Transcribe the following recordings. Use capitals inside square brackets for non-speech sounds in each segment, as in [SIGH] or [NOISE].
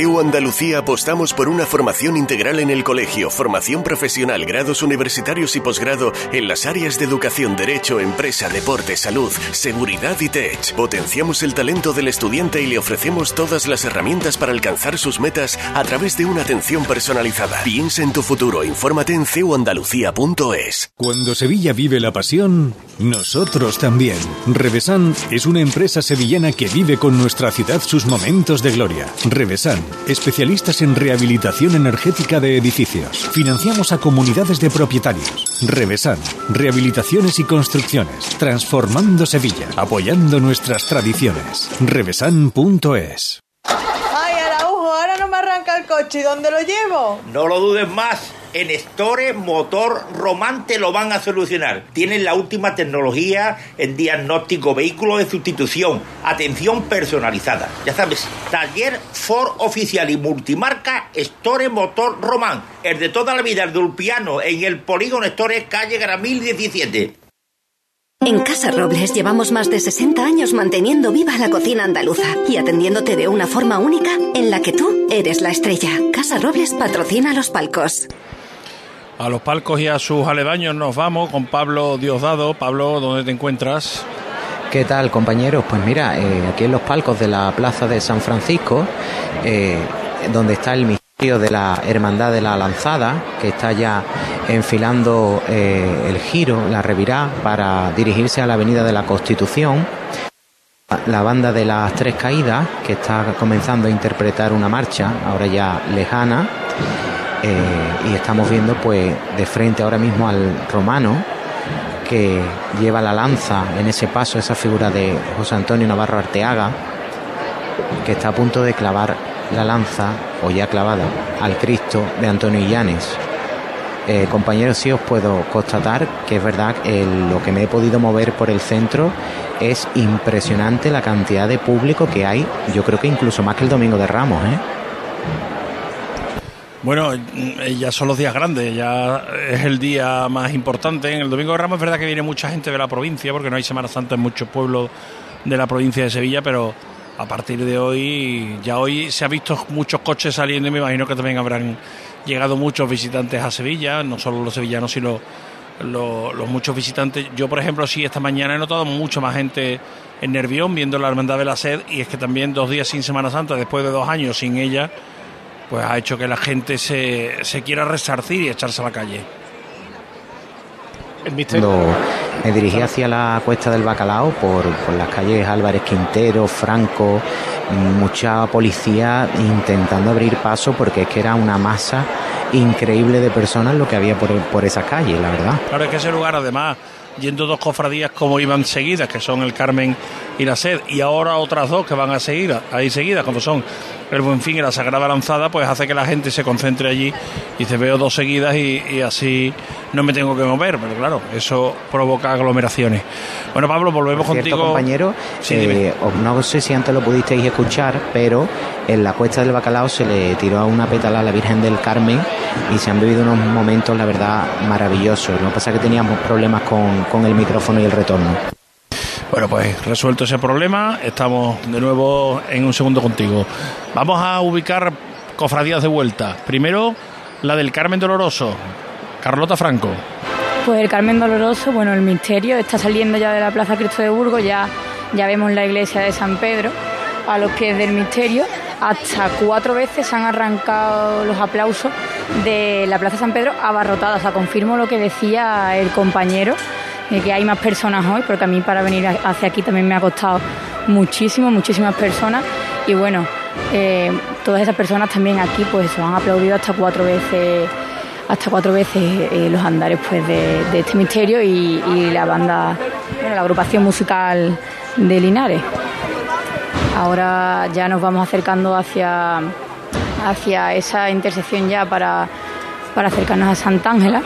EU Andalucía apostamos por una formación integral en el colegio, formación profesional, grados universitarios y posgrado en las áreas de educación, derecho, empresa, deporte, salud, seguridad y tech. Potenciamos el talento del estudiante y le ofrecemos todas las herramientas para alcanzar sus metas a través de una atención personalizada. Piensa en tu futuro, infórmate en ceuandalucía.es. Cuando Sevilla vive la pasión, nosotros también. Revesan es una empresa sevillana que vive con nuestra ciudad sus momentos de gloria. Revesan especialistas en rehabilitación energética de edificios. Financiamos a comunidades de propietarios. Revesan, rehabilitaciones y construcciones, transformando Sevilla, apoyando nuestras tradiciones. Revesan.es. Ay, Araujo, ahora no me arranca el coche. ¿Y dónde lo llevo? No lo dudes más. En Store Motor Román te lo van a solucionar. Tienen la última tecnología en diagnóstico, vehículo de sustitución, atención personalizada. Ya sabes, taller Ford oficial y multimarca Store Motor Román. El de toda la vida, el de en el Polígono Store, calle Gramil 17. En Casa Robles llevamos más de 60 años manteniendo viva la cocina andaluza y atendiéndote de una forma única en la que tú eres la estrella. Casa Robles patrocina los palcos. A los palcos y a sus aledaños nos vamos con Pablo Diosdado. Pablo, ¿dónde te encuentras? ¿Qué tal, compañeros? Pues mira, eh, aquí en los palcos de la Plaza de San Francisco, eh, donde está el misterio de la Hermandad de la Lanzada, que está ya enfilando eh, el giro, la revirá, para dirigirse a la Avenida de la Constitución. La banda de las Tres Caídas, que está comenzando a interpretar una marcha, ahora ya lejana, eh, y estamos viendo pues de frente ahora mismo al romano, que lleva la lanza en ese paso, esa figura de José Antonio Navarro Arteaga, que está a punto de clavar la lanza, o ya clavada, al Cristo de Antonio Illanes. Eh, compañeros, sí os puedo constatar que es verdad que lo que me he podido mover por el centro es impresionante la cantidad de público que hay, yo creo que incluso más que el Domingo de Ramos, ¿eh? Bueno, eh, ya son los días grandes, ya es el día más importante. En el Domingo de Ramos es verdad que viene mucha gente de la provincia, porque no hay Semana Santa en muchos pueblos de la provincia de Sevilla, pero a partir de hoy, ya hoy se ha visto muchos coches saliendo y me imagino que también habrán llegado muchos visitantes a Sevilla, no solo los sevillanos, sino los, los muchos visitantes. Yo, por ejemplo, sí, esta mañana he notado mucho más gente en Nervión viendo la Hermandad de la Sed y es que también dos días sin Semana Santa, después de dos años sin ella, pues ha hecho que la gente se, se quiera resarcir y echarse a la calle. Cuando me dirigí hacia la cuesta del Bacalao por, por las calles Álvarez Quintero, Franco, mucha policía intentando abrir paso porque es que era una masa increíble de personas lo que había por, por esa calle, la verdad. Claro, es que ese lugar, además, yendo dos cofradías como iban seguidas, que son el Carmen y la Sed, y ahora otras dos que van a seguir ahí seguidas, como son el Buenfín y la Sagrada Lanzada, pues hace que la gente se concentre allí y se veo dos seguidas y, y así no me tengo que mover, pero claro, eso provoca aglomeraciones. Bueno, Pablo, volvemos Por cierto, contigo. compañero, Sí, eh, no sé si antes lo pudisteis escuchar, pero en la cuesta del Bacalao se le tiró a una pétala a la Virgen del Carmen y se han vivido unos momentos, la verdad, maravillosos. Lo que pasa es que teníamos problemas con, con el micrófono y el retorno. Bueno, pues resuelto ese problema, estamos de nuevo en un segundo contigo. Vamos a ubicar cofradías de vuelta. Primero, la del Carmen Doloroso. Carlota Franco. Pues el Carmen Doloroso, bueno, el misterio está saliendo ya de la Plaza Cristo de Burgos, ya, ya vemos la iglesia de San Pedro, a los pies del misterio. Hasta cuatro veces se han arrancado los aplausos de la Plaza San Pedro abarrotada. O sea, confirmo lo que decía el compañero, de que hay más personas hoy, porque a mí para venir hacia aquí también me ha costado muchísimo, muchísimas personas. Y bueno, eh, todas esas personas también aquí pues han aplaudido hasta cuatro veces hasta cuatro veces eh, los andares pues de, este misterio y, y la banda, bueno, la agrupación musical de Linares. Ahora ya nos vamos acercando hacia, hacia esa intersección ya para, para acercarnos a Santa Ángela.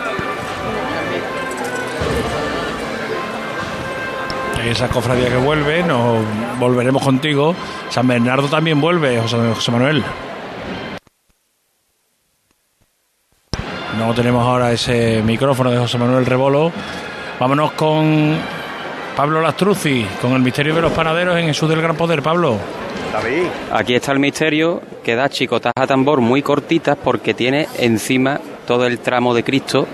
Esa cofradía que vuelve, nos volveremos contigo. San Bernardo también vuelve, José, José Manuel. No tenemos ahora ese micrófono de José Manuel Rebolo. Vámonos con Pablo Lastruzzi, con el misterio de los panaderos en Jesús del Gran Poder. Pablo. David. Aquí está el misterio que da chicotas a tambor muy cortitas porque tiene encima todo el tramo de Cristo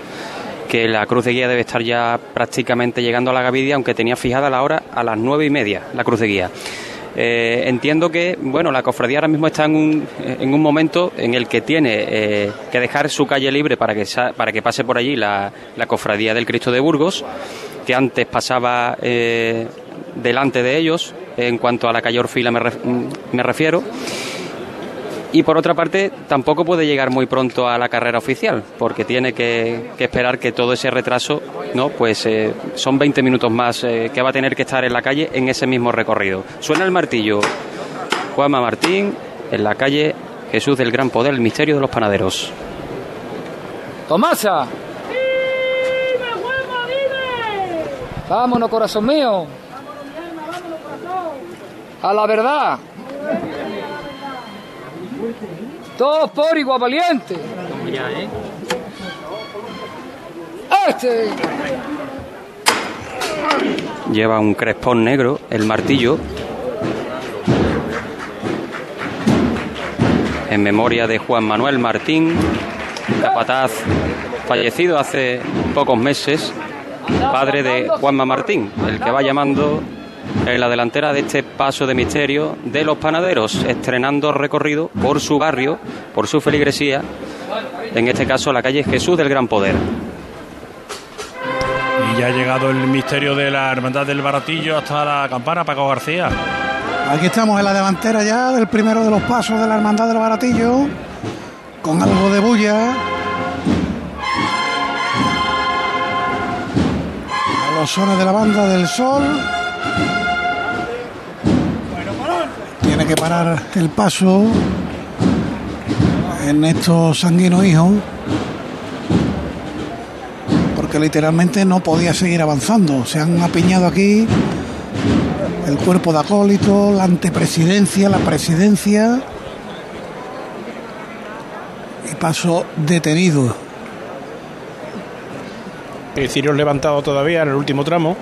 que la cruz de guía debe estar ya prácticamente llegando a la gavidia, aunque tenía fijada la hora a las nueve y media la cruz de guía. Eh, entiendo que bueno la cofradía ahora mismo está en un, en un momento en el que tiene eh, que dejar su calle libre para que, para que pase por allí la, cofradía del Cristo de Burgos, que antes pasaba eh, delante de ellos, en cuanto a la calle Orfila me, me refiero y por otra parte tampoco puede llegar muy pronto a la carrera oficial porque tiene que, esperar que todo ese retraso no pues eh, son 20 minutos más eh, que va a tener que estar en la calle en ese mismo recorrido. Suena el martillo. Juanma Martín en la calle Jesús del Gran Poder el misterio de los panaderos. Tomasa. Vámonos corazón mío. A la verdad todos por igual valiente. Este. Lleva un crespón negro, el martillo. En memoria de Juan Manuel Martín, capataz fallecido hace pocos meses, padre de Juanma Martín, el que va llamando en la delantera de este paso de misterio de los panaderos, estrenando recorrido por su barrio, por su feligresía, en este caso la calle Jesús del Gran Poder. Y ya ha llegado el misterio de la Hermandad del Baratillo hasta la campana, Paco García. Aquí estamos en la delantera ya del primero de los pasos de la Hermandad del Baratillo, con algo de bulla. A los sones de la banda del sol. Que parar el paso en estos sanguinos hijos porque literalmente no podía seguir avanzando. Se han apiñado aquí el cuerpo de acólito, la antepresidencia, la presidencia y paso detenido. El cirio levantado todavía en el último tramo.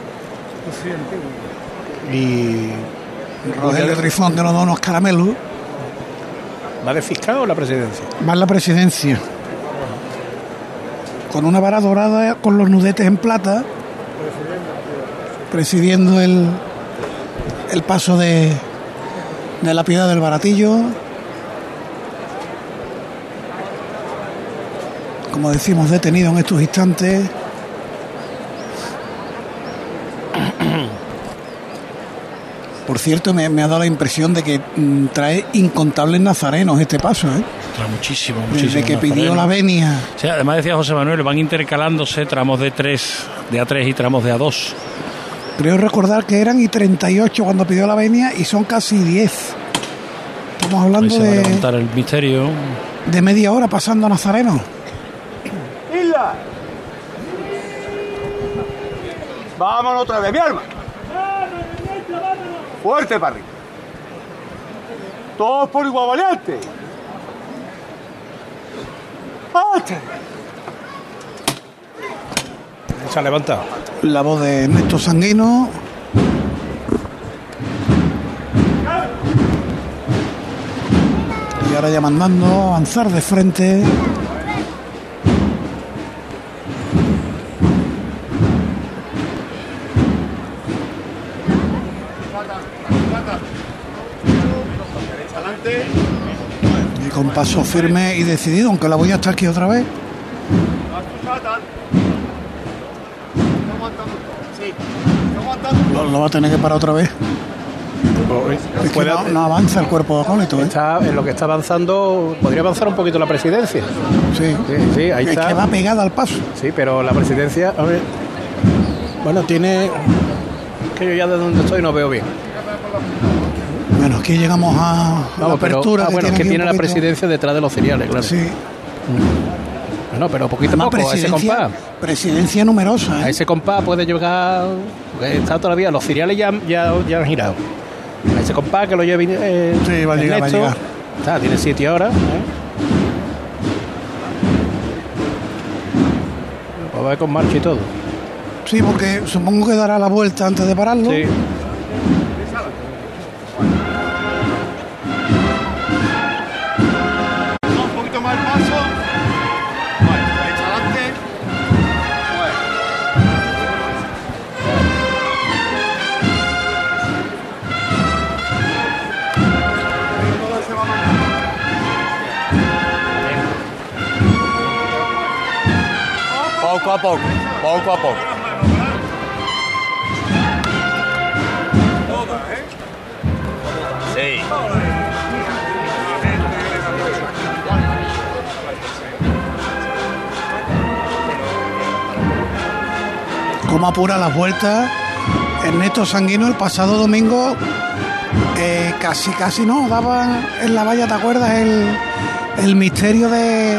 Y Rogelio Trifón nos da unos caramelos. ¿Va de fiscal o la presidencia? Va en la presidencia. Con una vara dorada con los nudetes en plata. Presidiendo el, el paso de, de la piedad del baratillo. Como decimos, detenido en estos instantes. Por cierto, me, ha dado la impresión de que mm, trae incontables nazarenos este paso. ¿eh? Trae muchísimo, muchísimo. Desde que pidió la venia. Sí, además decía José Manuel, van intercalándose tramos de 3, de A3 y tramos de A2. Creo recordar que eran y 38 cuando pidió la venia y son casi 10. Estamos hablando se de. Va a levantar el misterio. De media hora pasando a Nazareno. ¡Isla! Vámonos otra vez, mi arma. Fuerte para arriba. Todos por igual valiente. Se ha levantado. La voz de Néstor Sanguino. Y ahora ya mandando avanzar de frente. Paso firme y decidido, aunque la voy a estar aquí otra vez. Lo, lo va a tener que parar otra vez. Es que no, no avanza el cuerpo de acólito. ¿eh? Está, en lo que está avanzando, podría avanzar un poquito la presidencia. Sí, Sí, sí, ahí es está. que va pegada al paso. Sí, pero la presidencia, a ver. Bueno, tiene. Que yo ya de donde estoy no veo bien. Bueno, aquí llegamos a, la pero- apertura. ah, bueno, es que tiene la presidencia detrás de los cereales, claro. Sí. Bueno, pero poquito Además, poco, a ese compás. presidencia numerosa. ¿eh? A ese compás puede llegar. Está todavía, los cereales ya, ya, ya han girado. A ese compás que lo lleve. Eh, Sí, va a llegar, va a llegar. Está, tiene siete horas. ¿eh? Va con marcha y todo. Sí, porque supongo que dará la vuelta antes de pararlo. Sí. Poco a poco, poco a poco. Sí. Cómo apura las vueltas. Ernesto Sanguino el pasado domingo eh, casi casi no daban en la valla, ¿te acuerdas? El, el misterio de,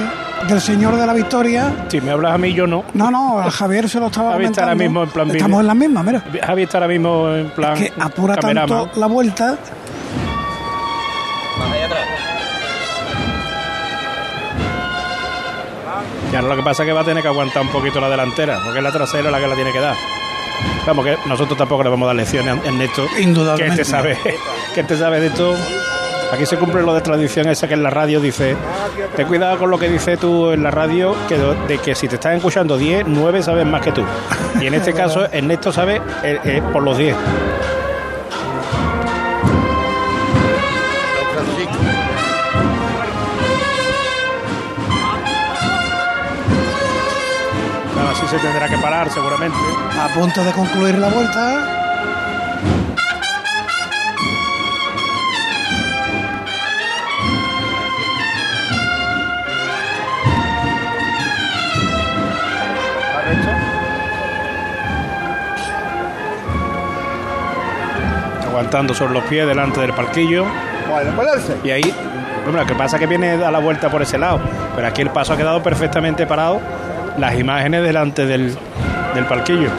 del Señor de la Victoria. Si me hablas a mí, yo no. No, no, a Javier se lo estaba Javi está ahora mismo en plan. Estamos en la misma, mira. Javi está ahora mismo en plan. Que apura cameraman. tanto la vuelta. Y ahora lo que pasa es que va a tener que aguantar un poquito la delantera, porque es la trasera la que la tiene que dar. Vamos, que nosotros tampoco le vamos a dar lecciones a Ernesto. Indudablemente. Que este sabe, [LAUGHS] que este sabe de todo. Aquí se cumple lo de tradición esa que en la radio dice, ten cuidado con lo que dices tú en la radio, que de, que si te están escuchando 10, 9 sabes más que tú. Y en este [LAUGHS] caso, Ernesto sabe eh, eh, por los 10. Ahora sí se tendrá que parar seguramente. A punto de concluir la vuelta. Aguantando sobre los pies delante del parquillo. Bueno, ponerse. Y ahí, bueno, lo que pasa es que viene a la vuelta por ese lado. Pero aquí el paso ha quedado perfectamente parado. Las imágenes delante del, del parquillo.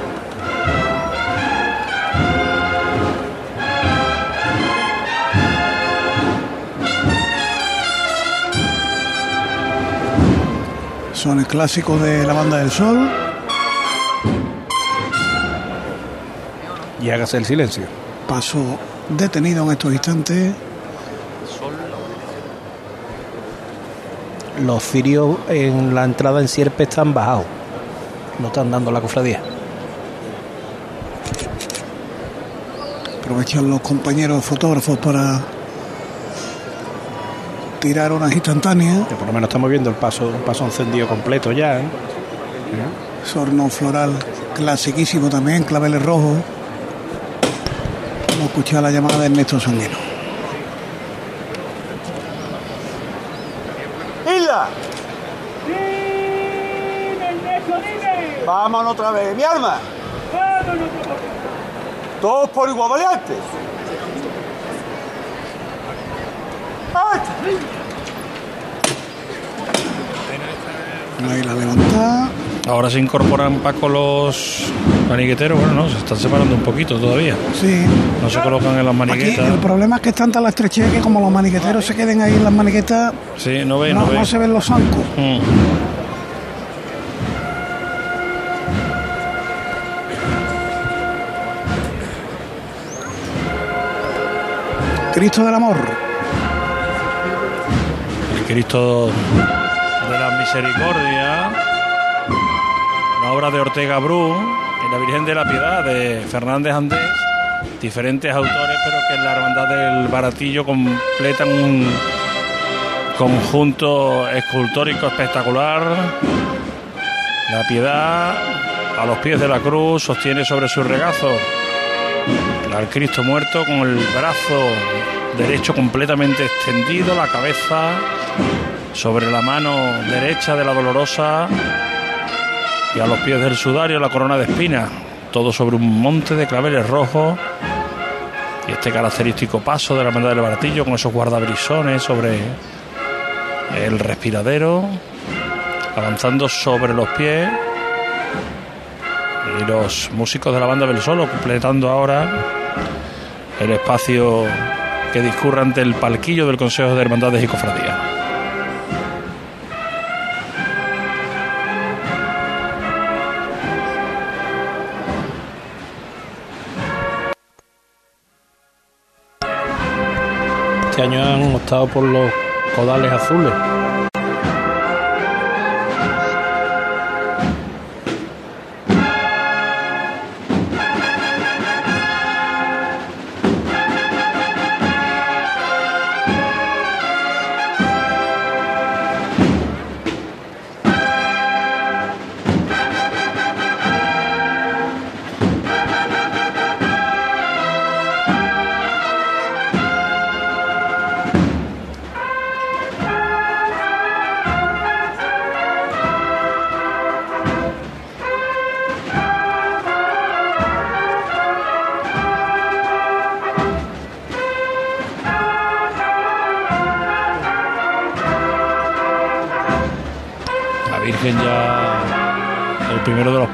Son el clásico de la banda del sol. Y hágase el silencio. Paso detenido en estos instantes. Los cirios en la entrada en Sierpe están bajados. No están dando la cofradía. Aprovechan los compañeros fotógrafos para tirar unas instantáneas. Que por lo menos estamos viendo el paso, un paso encendido completo ya. ¿eh? Sorno floral clasiquísimo también, claveles rojos. Escuchar la llamada de Ernesto Sanguino. ¡Isla! Vámonos otra vez, mi arma. Todos por igual valientes. Ahí la levantada. Ahora se incorporan Paco los maniqueteros, bueno, no, se están separando un poquito todavía. Sí. No se colocan en las Aquí maniquetas. el problema es que es tanta la estrechez que como los maniqueteros se queden ahí en las maniquetas, Sí, no ve, no, no, ve. no se ven los zancos. Mm. Cristo del Amor. El Cristo de la Misericordia, una obra de Ortega Bru y la Virgen de la Piedad de Fernández Andés, diferentes autores, pero que en la Hermandad del Baratillo completan un conjunto escultórico espectacular. La Piedad, a los pies de la cruz, sostiene sobre su regazo al Cristo muerto con el brazo derecho completamente extendido, la cabeza sobre la mano derecha de la dolorosa y a los pies del sudario la corona de espinas, todo sobre un monte de claveles rojos. Y este característico paso de la hermandad del baratillo con esos guardabrisones sobre el respiradero, avanzando sobre los pies. Y los músicos de la banda del solo completando ahora el espacio que discurre ante el palquillo del Consejo de Hermandades y Cofradías. Este año han optado por los codales azules.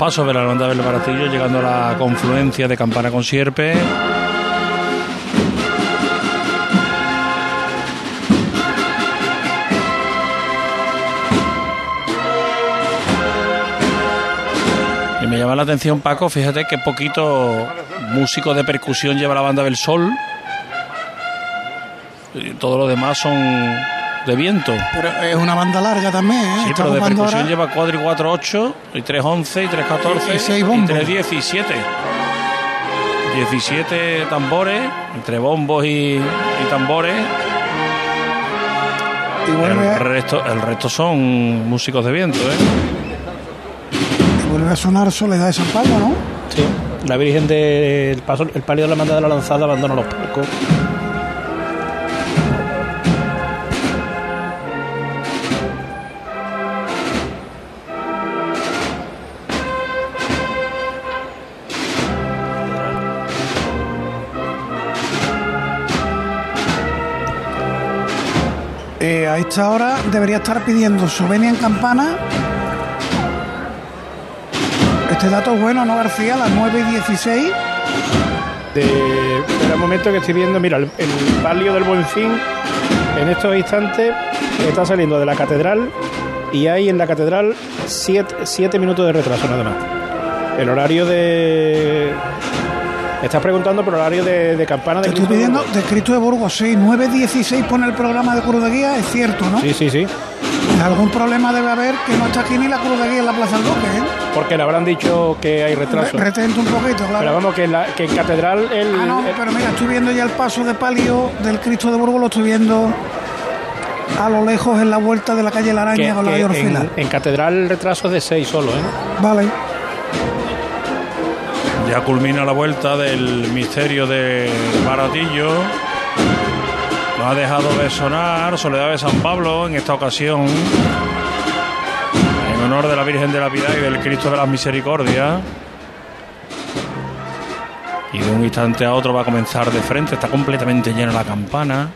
Pasos de la hermandad del Baratillo, llegando a la confluencia de Campana con Sierpe. Y me llama la atención, Paco, fíjate que poquito músico de percusión lleva la banda del Sol. Y todo lo demás son de viento. Pero es una banda larga también, ¿eh? Sí, pero de percusión ahora- lleva 4 y 4, 8, y 3, 11, y 3, 14, Y seis y bombos. 3, 17. 17 tambores, entre bombos y, y tambores. Y vuelve, El resto, el resto son músicos de viento, ¿eh? y vuelve a sonar Soledad de San Pablo, ¿no? Sí. La Virgen del paso, el palio de la Hermandad de la Lanzada abandona los palcos. A esta hora debería estar pidiendo Sovenia en campana. Este dato es bueno, ¿no, García? Las 9 y 16. De, espera un momento que estoy viendo, mira, el, el palio del Buen Fin en estos instantes está saliendo de la catedral y hay en la catedral siete, siete minutos de retraso nada más. El horario de... Estás preguntando por el horario de, de campana de Te estoy Cristo pidiendo de Cristo de Burgos, sí. 9 16 pone el programa de Cruz de Guía, es cierto, ¿no? Sí, sí, sí. Algún problema debe haber que no está aquí ni la Cruz de Guía en la Plaza del Duque, ¿eh? Porque le habrán dicho que hay retraso. Re- Retente un poquito, claro. Pero vamos, que en, la, que en catedral el, Ah, no, el- pero mira, estoy viendo ya el paso de palio del Cristo de Burgos, lo estoy viendo a lo lejos en la vuelta de la calle La Araña que- con la que en, en catedral el retraso es de 6 solo, ¿eh? Vale. Ya culmina la vuelta del misterio de Baratillo. No ha dejado de sonar Soledad de San Pablo en esta ocasión. En honor de la Virgen de la Piedad y del Cristo de las Misericordias. Y de un instante a otro va a comenzar de frente. Está completamente llena la campana.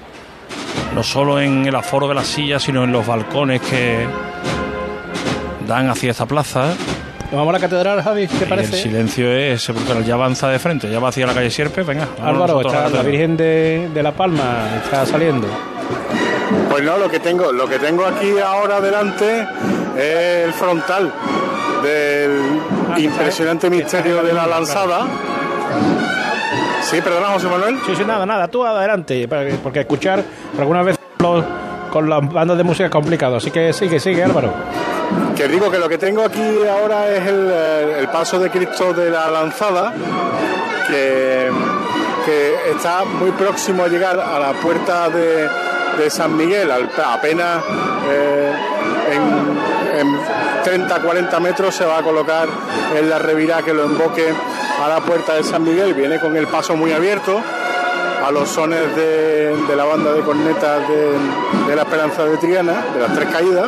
No solo en el aforo de las sillas, sino en los balcones que dan hacia esta plaza. Vamos a la catedral, Javi, ¿qué te Y el parece? silencio es porque ya avanza de frente, ya va hacia la calle Sierpe, venga. Álvaro, está la. Virgen de, de la Palma está saliendo. Pues no, lo que tengo, lo que tengo aquí ahora delante es el frontal del impresionante misterio de la lanzada. Sí, perdona, José Manuel. Sí, sí, nada, nada, tú adelante, porque escuchar algunas veces los- con las bandas de música complicado, así que sigue, sigue, Álvaro. Que digo que lo que tengo aquí ahora es el, eh, paso de Cristo de la Lanzada, que, está muy próximo a llegar a la puerta de, San Miguel, apenas eh, en, en 30-40 metros se va a colocar en la revirá que lo emboque a la puerta de San Miguel, viene con el paso muy abierto a los sones de, de la banda de cornetas de, de la Esperanza de Triana, de las tres caídas.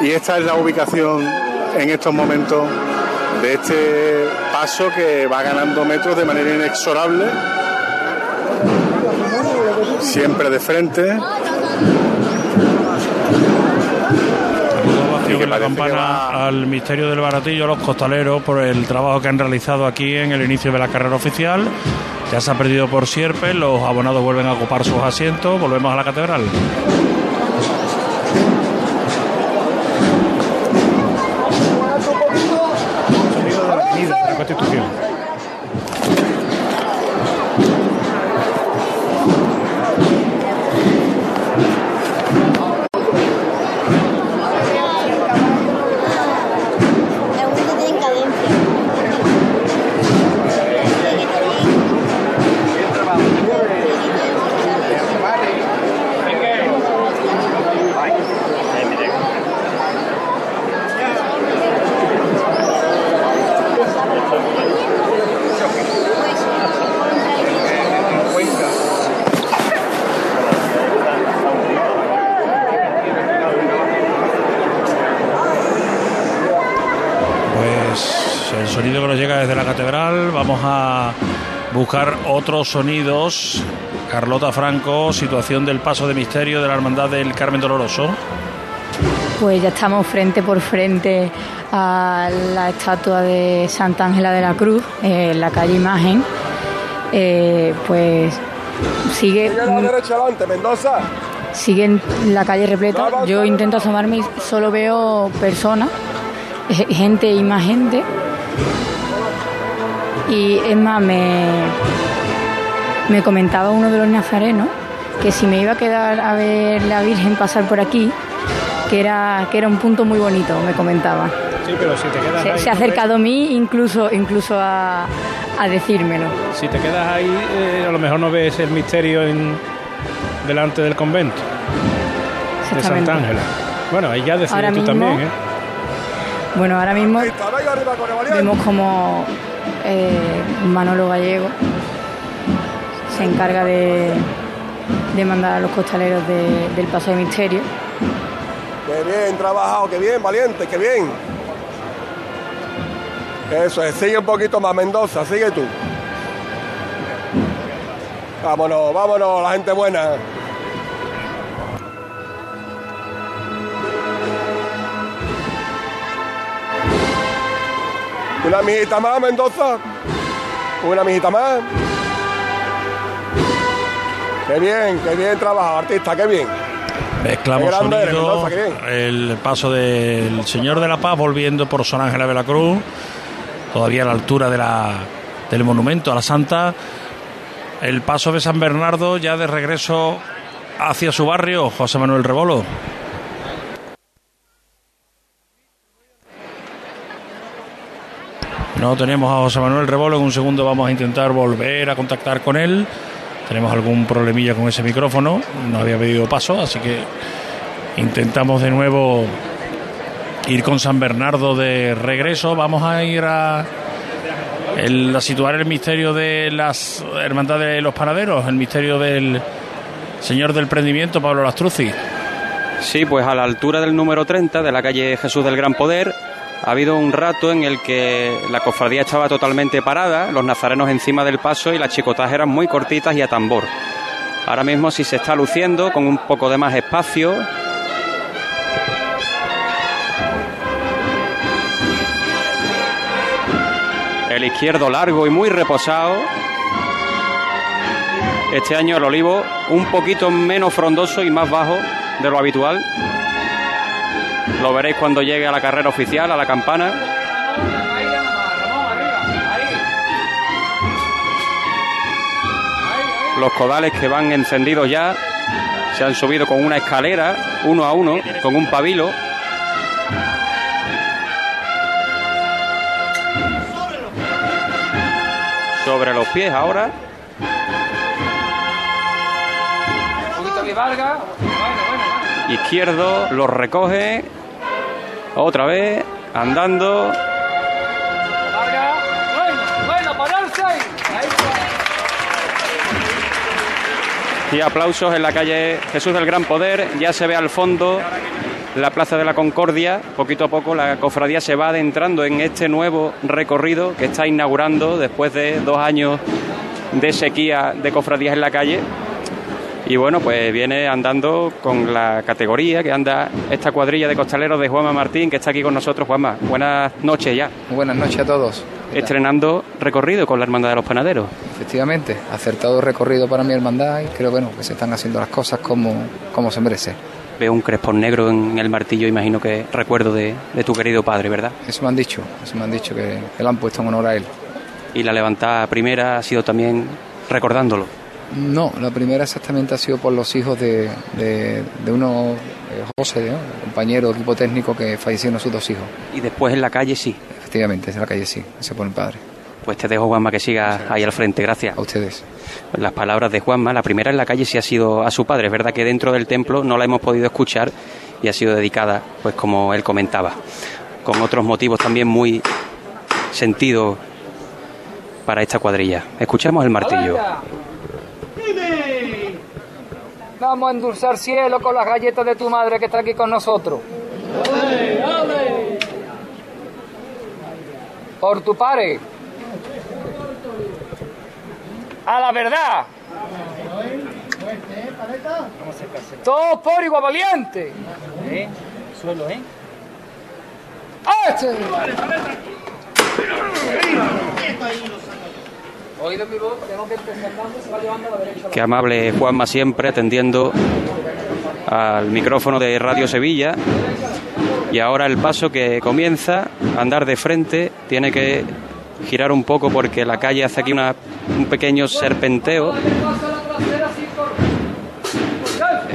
Y esta es la ubicación en estos momentos de este paso que va ganando metros de manera inexorable, siempre de frente. En la campana al misterio del baratillo, a los costaleros, por el trabajo que han realizado aquí en el inicio de la carrera oficial. Ya se ha perdido por Sierpe, los abonados vuelven a ocupar sus asientos, volvemos a la catedral. Vamos a buscar otros sonidos. Carlota Franco, situación del paso de misterio de la Hermandad del Carmen Doloroso. pues ya estamos frente por frente a la estatua de Santa Ángela de la Cruz, en la calle Imagen. Eh, pues sigue. Mendoza. Sigue en la calle repleta. Yo intento asomarme y solo veo personas, eh, [LAUGHS] gente y más gente. Y es más, me, me comentaba uno de los nazarenos que si me iba a quedar a ver la Virgen pasar por aquí, que era, que era un punto muy bonito, me comentaba. Sí, pero si te quedas Se, ahí, se ha acercado a mí incluso, incluso a, a decírmelo. Si te quedas ahí, eh, a lo mejor no ves el misterio en, delante del convento de. Santa Ángela. Bueno, ahí ya decides Ahora tú mismo- también, ¿eh? Bueno, ahora mismo vemos como eh, Manolo Gallego se encarga de, de mandar a los costaleros de- del Paso de Misterio. Qué bien trabajado, qué bien, valiente, qué bien. Eso es, sigue un poquito más, Mendoza, sigue tú. Vámonos, vámonos, la gente buena. Una mijita más, Mendoza. Una mijita más. Qué bien, qué bien trabajado, artista, qué bien. Mezclamos Qué grande eres, sonido, Mendoza, qué bien. el paso del Señor de la Paz volviendo por San Ángela de la Cruz, todavía a la altura de la, del monumento a la Santa. El paso de San Bernardo ya de regreso hacia su barrio, José Manuel Rebolo. No tenemos a José Manuel Rebolo, en un segundo vamos a intentar volver a contactar con él. Tenemos algún problemilla con ese micrófono, no había pedido paso, así que intentamos de nuevo ir con San Bernardo de regreso. Vamos a ir a, situar el misterio de las hermandades de los panaderos, el misterio del señor del prendimiento, Pablo Lastruzzi. Sí, pues a la altura del número 30 de la calle Jesús del Gran Poder ha habido un rato en el que la cofradía estaba totalmente parada, los nazarenos encima del paso y las chicotas eran muy cortitas y a tambor. Ahora mismo sí se está luciendo con un poco de más espacio. El izquierdo largo y muy reposado. Este año el olivo un poquito menos frondoso y más bajo de lo habitual. Lo veréis cuando llegue a la carrera oficial, a la campana. Los codales que van encendidos ya se han subido con una escalera, uno a uno, con un pabilo. Sobre los pies ahora. Izquierdo, lo recoge, otra vez, andando, y aplausos en la calle Jesús del Gran Poder, ya se ve al fondo la Plaza de la Concordia, poquito a poco la cofradía se va adentrando en este nuevo recorrido que está inaugurando después de dos años de sequía de cofradías en la calle. Y bueno, pues viene andando con la categoría que anda esta cuadrilla de costaleros de Juanma Martín, que está aquí con nosotros. Juanma, buenas noches ya. Buenas noches a todos. Estrenando recorrido con la Hermandad de los Panaderos. Efectivamente, acertado recorrido para mi hermandad y creo bueno, que se están haciendo las cosas como, como se merece. Veo un crespón negro en el martillo, imagino que recuerdo de, de tu querido padre, ¿verdad? Eso me han dicho, eso me han dicho que, que lo han puesto en honor a él. Y la levantada primera ha sido también recordándolo. No, la primera exactamente ha sido por los hijos de, de, de uno, eh, José, ¿no? el compañero equipo técnico que fallecieron sus dos hijos. Y después en la calle sí. Efectivamente, en la calle sí, ese por el padre. Pues te dejo, Juanma, que siga ahí al frente. Gracias. A ustedes. Las palabras de Juanma, la primera en la calle sí ha sido a su padre. Es verdad que dentro del templo no la hemos podido escuchar y ha sido dedicada, pues como él comentaba, con otros motivos también muy sentidos para esta cuadrilla. Escuchemos el martillo. Vamos a endulzar cielo con las galletas de tu madre que está aquí con nosotros. Por tu padre. A la verdad. Todos por igual valiente. suelo, ¿eh? Oído Qué amable Juanma siempre atendiendo al micrófono de Radio Sevilla. Y ahora el paso que comienza a andar de frente tiene que girar un poco porque la calle hace aquí una- un pequeño serpenteo.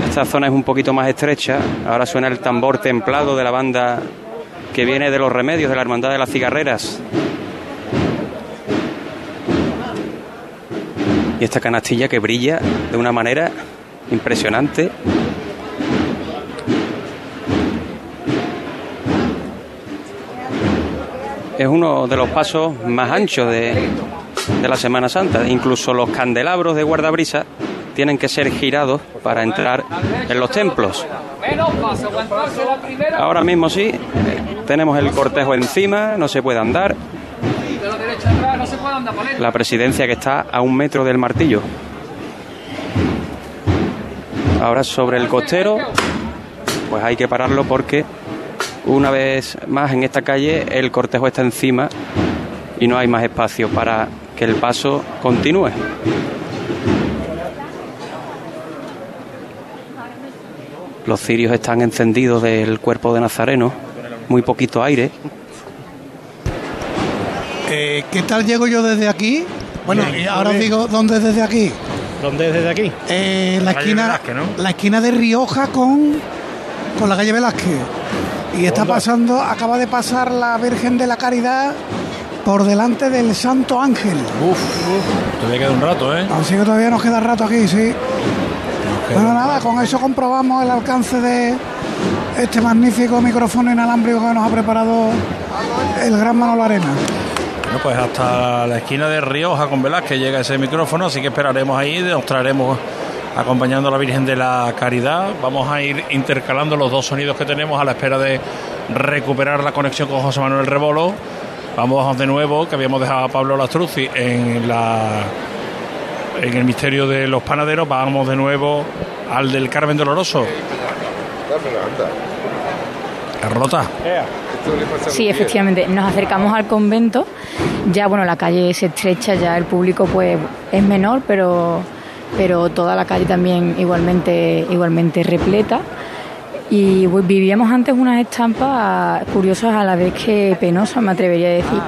Esta zona es un poquito más estrecha. Ahora suena el tambor templado de la banda que viene de los remedios de la Hermandad de las Cigarreras. Y esta canastilla que brilla de una manera impresionante. Es uno de los pasos más anchos de, la Semana Santa. Incluso los candelabros de guardabrisa tienen que ser girados para entrar en los templos. Ahora mismo sí, tenemos el cortejo encima, no se puede andar. De la derecha atrás, no se puede andar, paleta. La presidencia que está a un metro del martillo. Ahora sobre el costero, pues hay que pararlo porque una vez más en esta calle el cortejo está encima y no hay más espacio para que el paso continúe. Los cirios están encendidos del cuerpo de Nazareno, muy poquito aire. Eh, ¿Qué tal llego yo desde aquí? Bueno, Bien, y ahora os digo dónde es desde aquí. ¿Dónde es desde aquí? Eh, la esquina, Velázquez, ¿no? la esquina de Rioja con, con la calle Velázquez. Y está Onda. pasando, acaba de pasar la Virgen de la Caridad por delante del Santo Ángel. Uf, todavía queda un rato, ¿eh? Así que todavía nos queda rato aquí, sí. Bueno, nada, con eso comprobamos el alcance de este magnífico micrófono inalámbrico que nos ha preparado el gran Manolo Arena. Bueno, pues hasta la esquina de Rioja con Velázquez llega ese micrófono, así que esperaremos ahí, nos traeremos acompañando a la Virgen de la Caridad. Vamos a ir intercalando los dos sonidos que tenemos a la espera de recuperar la conexión con José Manuel Rebolo. Vamos de nuevo, que habíamos dejado a Pablo Lastruzzi en la en el misterio de los panaderos. Vamos de nuevo al del Carmen Doloroso. Carlota. Sí, efectivamente. Nos acercamos al convento. Ya, bueno, la calle se estrecha, ya el público pues es menor, pero, pero toda la calle también igualmente, igualmente repleta. Y pues, vivíamos antes unas estampas curiosas a la vez que penosas, me atrevería a decir,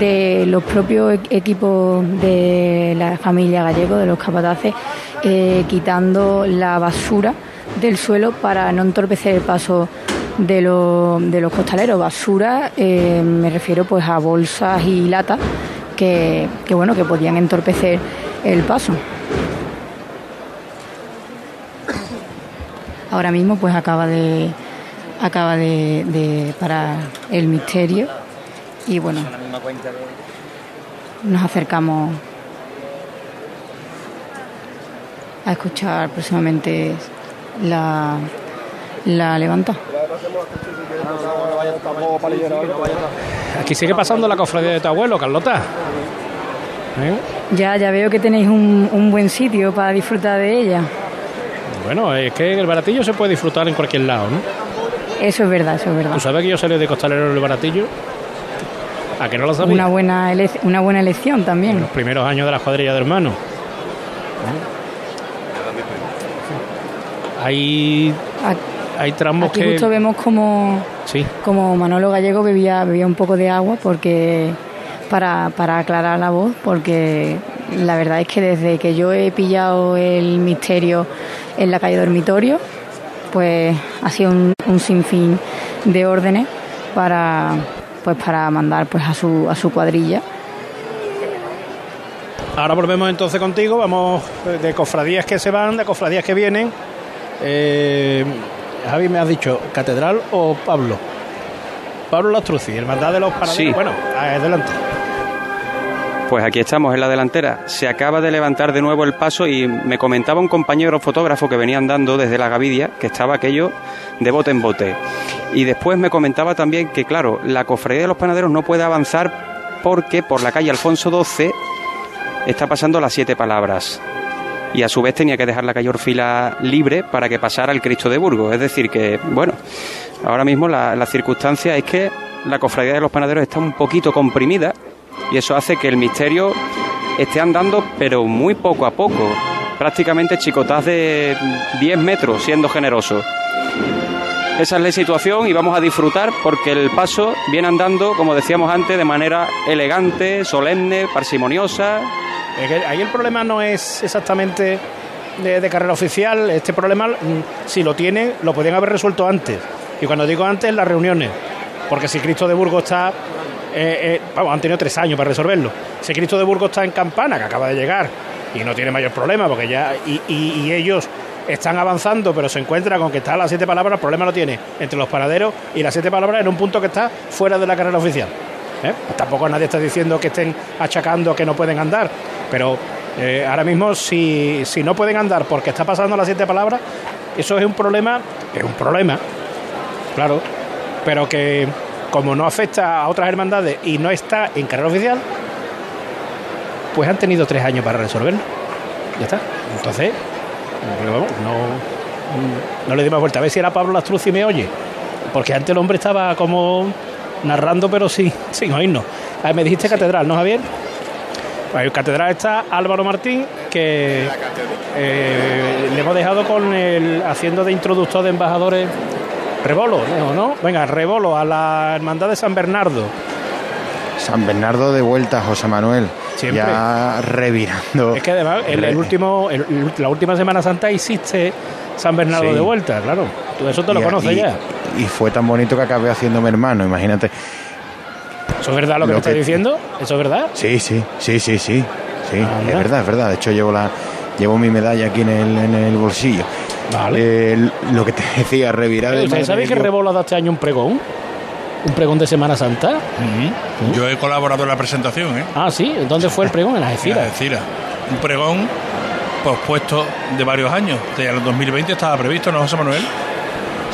de los propios e- equipos de la familia gallego, de los capataces, eh, quitando la basura del suelo para no entorpecer el paso de, los- de los costaleros. Basura, eh, me refiero pues a bolsas y latas que, que bueno que podían entorpecer el paso. Ahora mismo pues acaba de acaba de, de parar el misterio y bueno nos acercamos a escuchar próximamente la, la levanta. Aquí sigue pasando la cofradía de tu abuelo, Carlota. ¿Eh? Ya, ya veo que tenéis un, un buen sitio para disfrutar de ella. Bueno, es que el baratillo se puede disfrutar en cualquier lado, ¿no? Eso es verdad, eso es verdad. ¿Tú sabes que yo salí de costalero en el baratillo? ¿A que no lo sabía? Una buena, ele- una buena elección también. Los primeros años de la cuadrilla de hermanos. Hay, hay tramos Aquí que... justo vemos como, Sí. como Manolo Gallego bebía, bebía un poco de agua porque para, para aclarar la voz, porque la verdad es que desde que yo he pillado el misterio en la calle Dormitorio, pues ha sido un, un sinfín de órdenes para pues para mandar pues a su a su cuadrilla Ahora volvemos entonces contigo, vamos de cofradías que se van, de cofradías que vienen. Eh, Javi, me has dicho, ¿catedral o Pablo? Pablo Lastruzzi, Hermandad de los Panaderos. Sí. Bueno, adelante. Pues aquí estamos en la delantera. Se acaba de levantar de nuevo el paso y me comentaba un compañero fotógrafo que venía andando desde la Gavidia que estaba aquello de bote en bote. Y después me comentaba también que, claro, la cofradía de los panaderos no puede avanzar porque por la calle Alfonso XII está pasando las siete palabras. Y a su vez tenía que dejar la calle Orfila libre para que pasara el Cristo de Burgos. Es decir, que, bueno, Ahora mismo la, la circunstancia es que la cofradía de los panaderos está un poquito comprimida y eso hace que el misterio esté andando pero muy poco a poco, prácticamente chicotás de 10 metros siendo generoso. Esa es la situación y vamos a disfrutar porque el paso viene andando, como decíamos antes, de manera elegante, solemne, parsimoniosa. Ahí el problema no es exactamente de, carrera oficial, este problema, mm, si lo tienen, lo podían haber resuelto antes. Y cuando digo antes, las reuniones. Porque si Cristo de Burgos está. eh, eh, vamos, han tenido tres años para resolverlo. Si Cristo de Burgos está en Campana, que acaba de llegar, y no tiene mayor problema, porque ya. Y, y- y ellos están avanzando, pero se encuentra con que está las siete palabras, el problema lo tiene entre los panaderos y las siete palabras en un punto que está fuera de la carrera oficial. ¿Eh? Tampoco nadie está diciendo que estén achacando que no pueden andar, pero eh, ahora mismo si, si no pueden andar porque está pasando las siete palabras, eso es un problema, es un problema, claro, pero que como no afecta a otras hermandades y no está en carrera oficial, pues han tenido tres años para resolverlo. Ya está. Entonces, vamos, no, no le di más vuelta. A ver si era Pablo Lastruzzi me oye. Porque antes el hombre estaba como narrando, pero sí, [LAUGHS] sin oírnos. A ver, me dijiste catedral, ¿no, Javier? Pues en catedral está Álvaro Martín, que eh, le hemos dejado con el haciendo de introductor de embajadores Rebolo, ¿no? ¿no? Venga, Rebolo a la hermandad de San Bernardo. San Bernardo de vuelta, José Manuel. Siempre. Ya revirando. Es que además el, el último, el- la última Semana Santa hiciste San Bernardo Sí. de vuelta, claro. Tú eso te lo Y- conoces y- ya. Y fue tan bonito que acabé haciéndome hermano, imagínate. ¿Eso es verdad lo que Lo estás diciendo? ¿Eso es verdad? Sí, sí, sí, sí, sí. Sí, Anda. es verdad, es verdad. De hecho, llevo la llevo mi medalla aquí en el, en el bolsillo. Eh, lo que te [LAUGHS] decía, revirar de ¿Usted madre sabe de que dado este año un pregón? ¿Un pregón de Semana Santa? Yo he colaborado en la presentación, ¿eh? Ah, sí. ¿Dónde fue el pregón? En las En Algeciras. Algeciras. Un pregón pospuesto de varios años. De el 2020 estaba previsto, ¿no, José Manuel?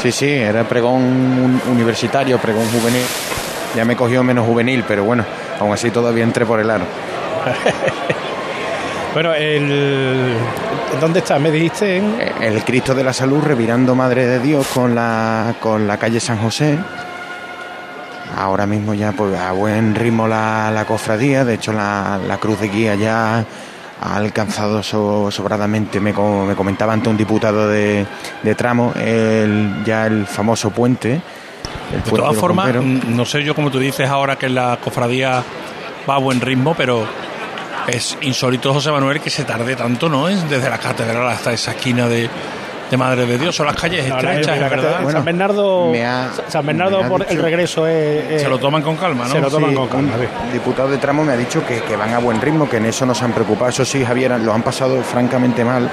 Sí, sí, era pregón un- universitario, pregón juvenil. Ya me cogió menos juvenil, pero bueno, aún así todavía entré por el aro. [LAUGHS] Bueno, el... ¿dónde está? Me dijiste en... El Cristo de la Salud revirando Madre de Dios con la, con la calle San José. Ahora mismo ya pues, a buen ritmo la, la cofradía, de hecho la, la cruz de guía ya ha alcanzado so- sobradamente, me, me comentaba ante un diputado de, de tramo, el, ya el famoso puente. el De todas formas, no sé yo como tú dices ahora que la cofradía va a buen ritmo, pero es insólito, José Manuel, que se tarde tanto, ¿no? Es desde la catedral hasta esa esquina de, de Madre de Dios. Son las calles No, la- estrechas, la- verdad. San Bernardo, me ha- San Bernardo me ha por dicho- el regreso es, es- Se lo toman con calma, ¿no? Se lo toman Sí, con calma. Un diputado de tramo me ha dicho que, que van a buen ritmo, que en eso no se han preocupado. Eso sí, Javier, lo han pasado francamente mal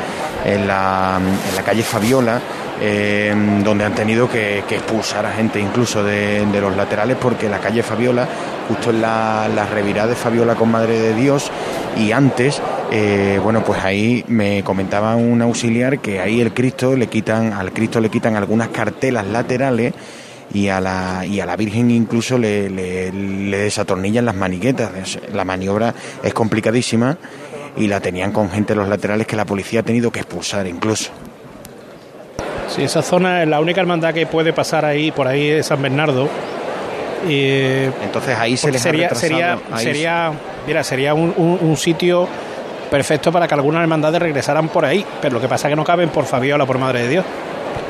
en la, en la calle Fabiola, eh, donde han tenido que, que expulsar a gente incluso de, de los laterales, porque la calle Fabiola, justo en la, la revirada de Fabiola con Madre de Dios, y antes, eh, bueno, pues ahí me comentaba un auxiliar que ahí el Cristo le quitan, al Cristo le quitan algunas cartelas laterales y a la, y a la Virgen incluso le, le, le desatornillan las maniquetas. Es- La maniobra es complicadísima y la tenían con gente en los laterales que la policía ha tenido que expulsar incluso. Sí, esa zona es la única hermandad que puede pasar ahí, por ahí es San Bernardo. Y, Entonces ahí se les ha sería, retrasado, sería, ahí sería, mira, sería un, un- un sitio perfecto para que algunas hermandades regresaran por ahí, pero lo que pasa es que no caben por Fabiola, por Madre de Dios.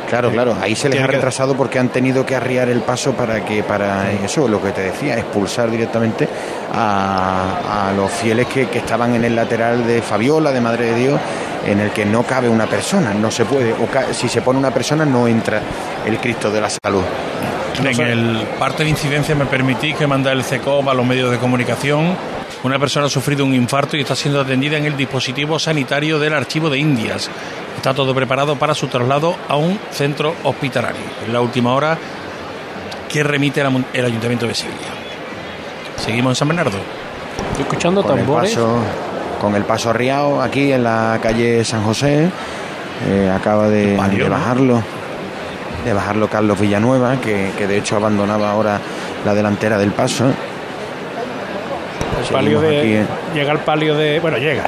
Claro, claro, ahí se les ha que- retrasado porque han tenido que arriar el paso para que, para eso, lo que te decía, expulsar directamente a, a los fieles que, que estaban en el lateral de Fabiola, de Madre de Dios, en el que no cabe una persona, no se puede, o ca- si se pone una persona no entra el Cristo de la Salud. En el parte de incidencia me permití que manda el CECOM a los medios de comunicación. Una persona ha sufrido un infarto y está siendo atendida en el dispositivo sanitario del Archivo de Indias. Está todo preparado para su traslado a un centro hospitalario. En la última hora que remite el el Ayuntamiento de Sevilla. Seguimos en San Bernardo. Estoy escuchando con el tambores. paso con el paso arriado aquí en la calle San José eh, acaba de, palio, de ¿no? bajarlo de bajarlo Carlos Villanueva que, que de hecho abandonaba ahora la delantera del paso El palio Seguimos de, aquí, eh. llega el palio de. Bueno, llega.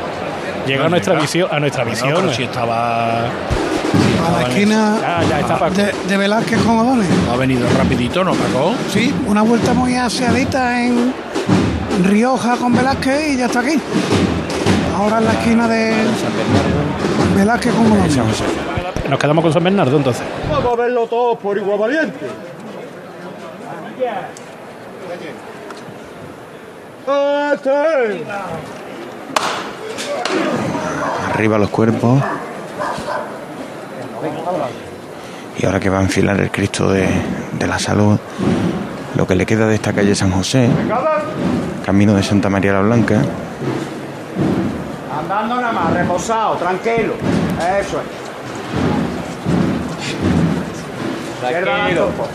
Llega No, a nuestra llega. visión. A nuestra No, visión. pero si estaba a la esquina Ya, ya está Paco. de, de Velázquez con O'Donnell. Ha venido rapidito, ¿no, Paco? Sí, una vuelta muy aseadita en Rioja con Velázquez y ya está aquí. Ahora en la esquina de Velázquez con O'Donnell. Nos quedamos con San Bernardo entonces. Vamos a verlo todos por igual valiente. Arriba los cuerpos. Y ahora que va a enfilar el Cristo de, de la Salud, lo que le queda de esta calle San José, camino de Santa María la Blanca, Andando nada más, reposado, tranquilo. Eso es. Poco.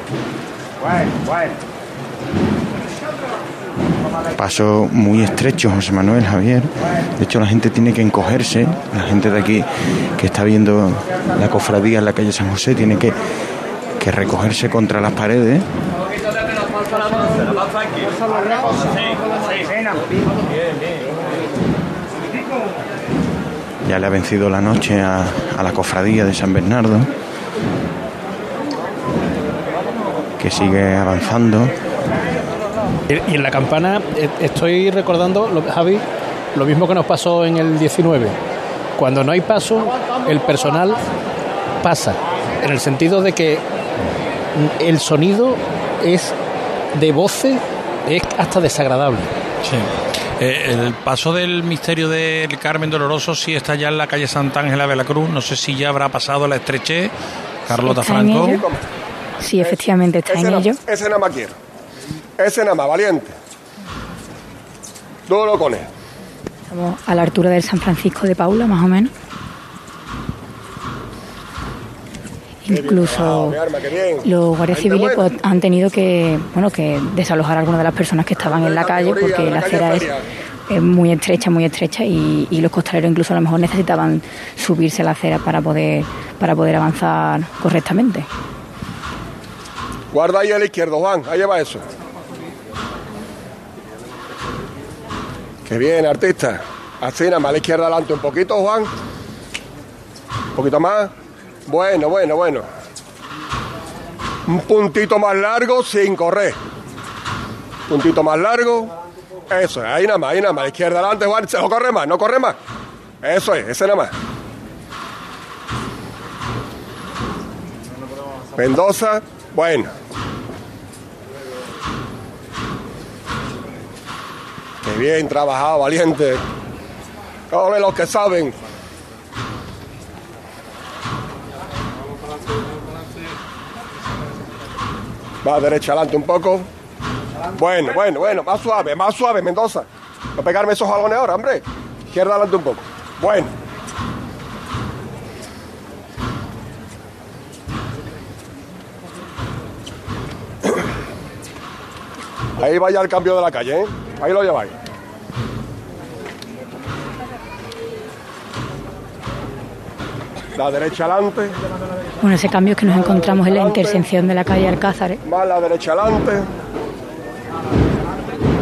Bueno, bueno. Paso muy estrecho, José Manuel Javier. De hecho, la gente tiene que encogerse, la gente de aquí que está viendo la cofradía en la calle San José tiene que, que recogerse contra las paredes. Ya le ha vencido la noche a, a la cofradía de San Bernardo, que sigue avanzando. Y en la campana eh, estoy recordando, lo- Javi, lo mismo que nos pasó en el 19. Cuando no hay paso, el personal pasa, en el sentido de que el sonido es de voces, es hasta desagradable. Sí. Eh, el paso del misterio del Carmen Doloroso sí está ya en la calle Santa Ángela de la Cruz. No sé si ya habrá pasado la estreche. Carlota Franco. Sí, efectivamente está Ese en ello. Ese quiero. Ese nada más, valiente. Duro con él. Estamos a la altura del San Francisco de Paula, más o menos. Incluso bien. los guardias civiles pues, han tenido que bueno que desalojar a algunas de las personas que estaban en la calle porque la acera es, es muy estrecha, muy estrecha y, y los costaleros incluso a lo mejor necesitaban subirse a la acera para poder para poder avanzar correctamente. Guarda ahí a la izquierda, Juan. Ahí lleva eso. Qué bien, artista. Así nada más a la izquierda adelante un poquito, Juan. Un poquito más. Bueno, bueno, bueno. Un puntito más largo sin correr. Puntito más largo. Eso es, ahí nada más, ahí nada más. La izquierda adelante, Juan. No corre más, no corre más. Eso es, ese nada más. Mendoza, bueno. Bien trabajado, valiente. Ole los que saben. Va derecha adelante un poco. Bueno, bueno, bueno, más suave, más suave, Mendoza. No pegarme esos jalones ahora, hombre. Izquierda adelante un poco. Bueno. Ahí vaya el cambio de la calle, ¿eh? Ahí lo lleváis. La derecha adelante, Bueno, ese cambio que nos encontramos en la intersección de la calle Alcázar. ¿eh? más la derecha adelante.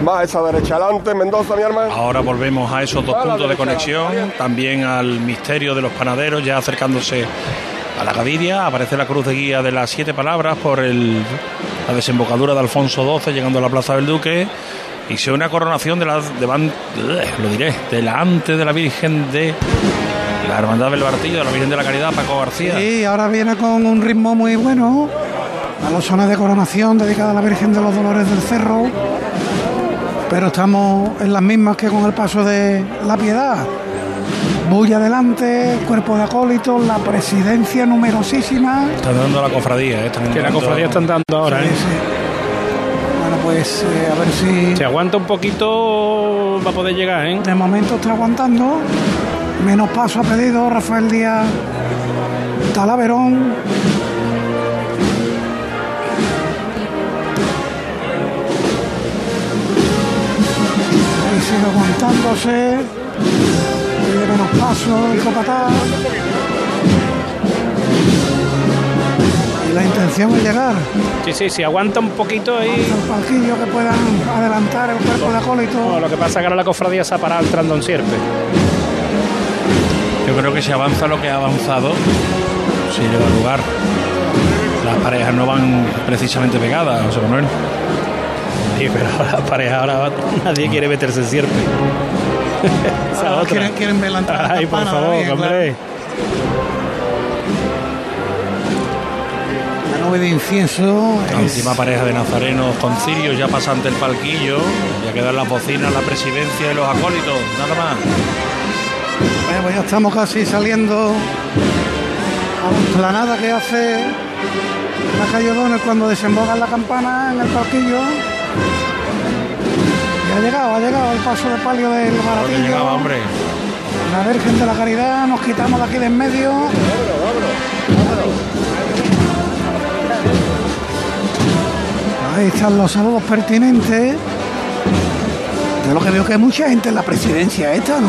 Más esa derecha adelante, Mendoza, mi hermano. Ahora volvemos a esos dos puntos de conexión, también al misterio de los panaderos, ya acercándose a la Gavidia. Aparece la cruz de guía de las siete palabras por el, la desembocadura de Alfonso XII, llegando a la Plaza del Duque. Y se una coronación de la, devan- lo diré, delante de la Virgen de la Hermandad del Bartillo, de la Virgen de la Caridad, Paco García. Sí, ahora viene con un ritmo muy bueno. A la zona de coronación dedicada a la Virgen de los Dolores del Cerro. Pero estamos en las mismas que con el paso de la Piedad. Bulla adelante, cuerpo de acólitos, la presidencia numerosísima. Están dando la cofradía, ¿eh? Están Que la cofradía están dando ahora, Sí, ¿eh? sí. Pues eh, a ver si Si aguanta un poquito va a poder llegar, ¿eh? de momento está aguantando. Menos paso ha pedido Rafael Díaz Talaverón. Y sigue aguantándose. Pide menos paso el Copatá. La intención es llegar Sí, sí, si aguanta un poquito ahí. al palquillo que puedan adelantar el cuerpo de acólito. No, lo que pasa es que ahora la cofradía se ha parado entrando en sierpe. Yo creo que si avanza lo que ha avanzado, si lleva lugar. Las parejas no van precisamente pegadas, José Manuel. Sí, pero las parejas ahora nadie quiere meterse en sierpe. [LAUGHS] Esa otra. quieren, quieren ver la entrada Ay, por favor, hombre. claro. De incienso. La es- última pareja de nazarenos con cirios ya pasante el palquillo. Ya quedan las bocinas, la presidencia y los acólitos. Nada más. Bueno, pues ya estamos casi saliendo a la explanada que hace la calle O'Donnell cuando desemboca la campana en el palquillo. Y ha llegado, ha llegado el paso de palio del baratillo. llegaba, hombre. La Virgen de la Caridad, nos quitamos de aquí de en medio. Ahí están los saludos pertinentes. Yo lo que veo que hay mucha gente en la presidencia esta, ¿no?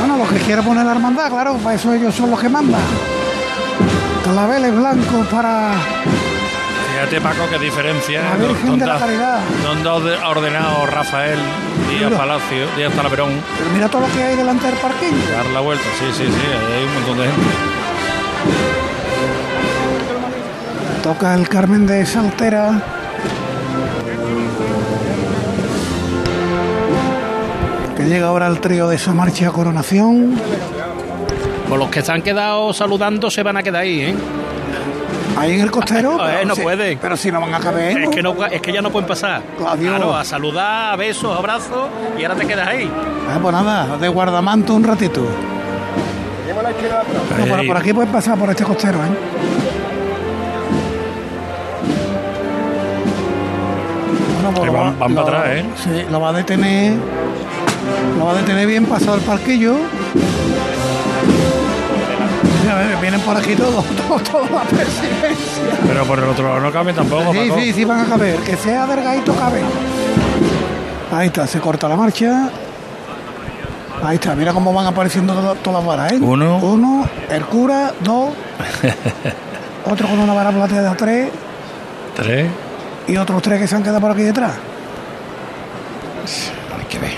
Bueno, los que quiera poner la hermandad, claro, para eso ellos son los que mandan. Claveles blancos para Fíjate, Paco, qué diferencia. la Virgen de la ¿Dónde ha- Caridad. dónde ha orde- ha ordenado Rafael Díaz. Palacio, Díaz Talaverón, Pero mira todo lo que hay delante del parquillo. dar la vuelta? Sí, sí, sí, hay un montón de gente. Toca el Carmen de Saltera. Que llega ahora el trío de esa marcha coronación. Pues los que se han quedado saludando se van a quedar ahí, ¿eh? Ahí en el costero. [LAUGHS] Eh, pero no si- pueden. Pero si no van a caber. Es ¿no? que, no, es que ya no pueden pasar. Adiós. Claro, a saludar, a besos, abrazos y ahora te quedas ahí. Ah, pues nada, de guardamanto un ratito. No, por, por aquí pueden pasar por este costero, ¿eh? Bueno, pues Ahí lo van- va- van lo- para atrás, ¿eh? Sí, lo va a detener. Lo va a detener bien pasado el parquillo. Vienen por aquí todos, [LAUGHS] todos, toda la presidencia. Pero por el otro lado no cabe tampoco, Sí, Paco. sí, sí van a caber. Que sea delgadito cabe. Ahí está, se corta la marcha. Ahí está, mira cómo van apareciendo to- todas las varas, ¿eh? Uno. Uno, el cura, dos, [LAUGHS] otro con una vara plateada, tres, Tres. Y otros tres que se han quedado por aquí detrás. Hay que ver.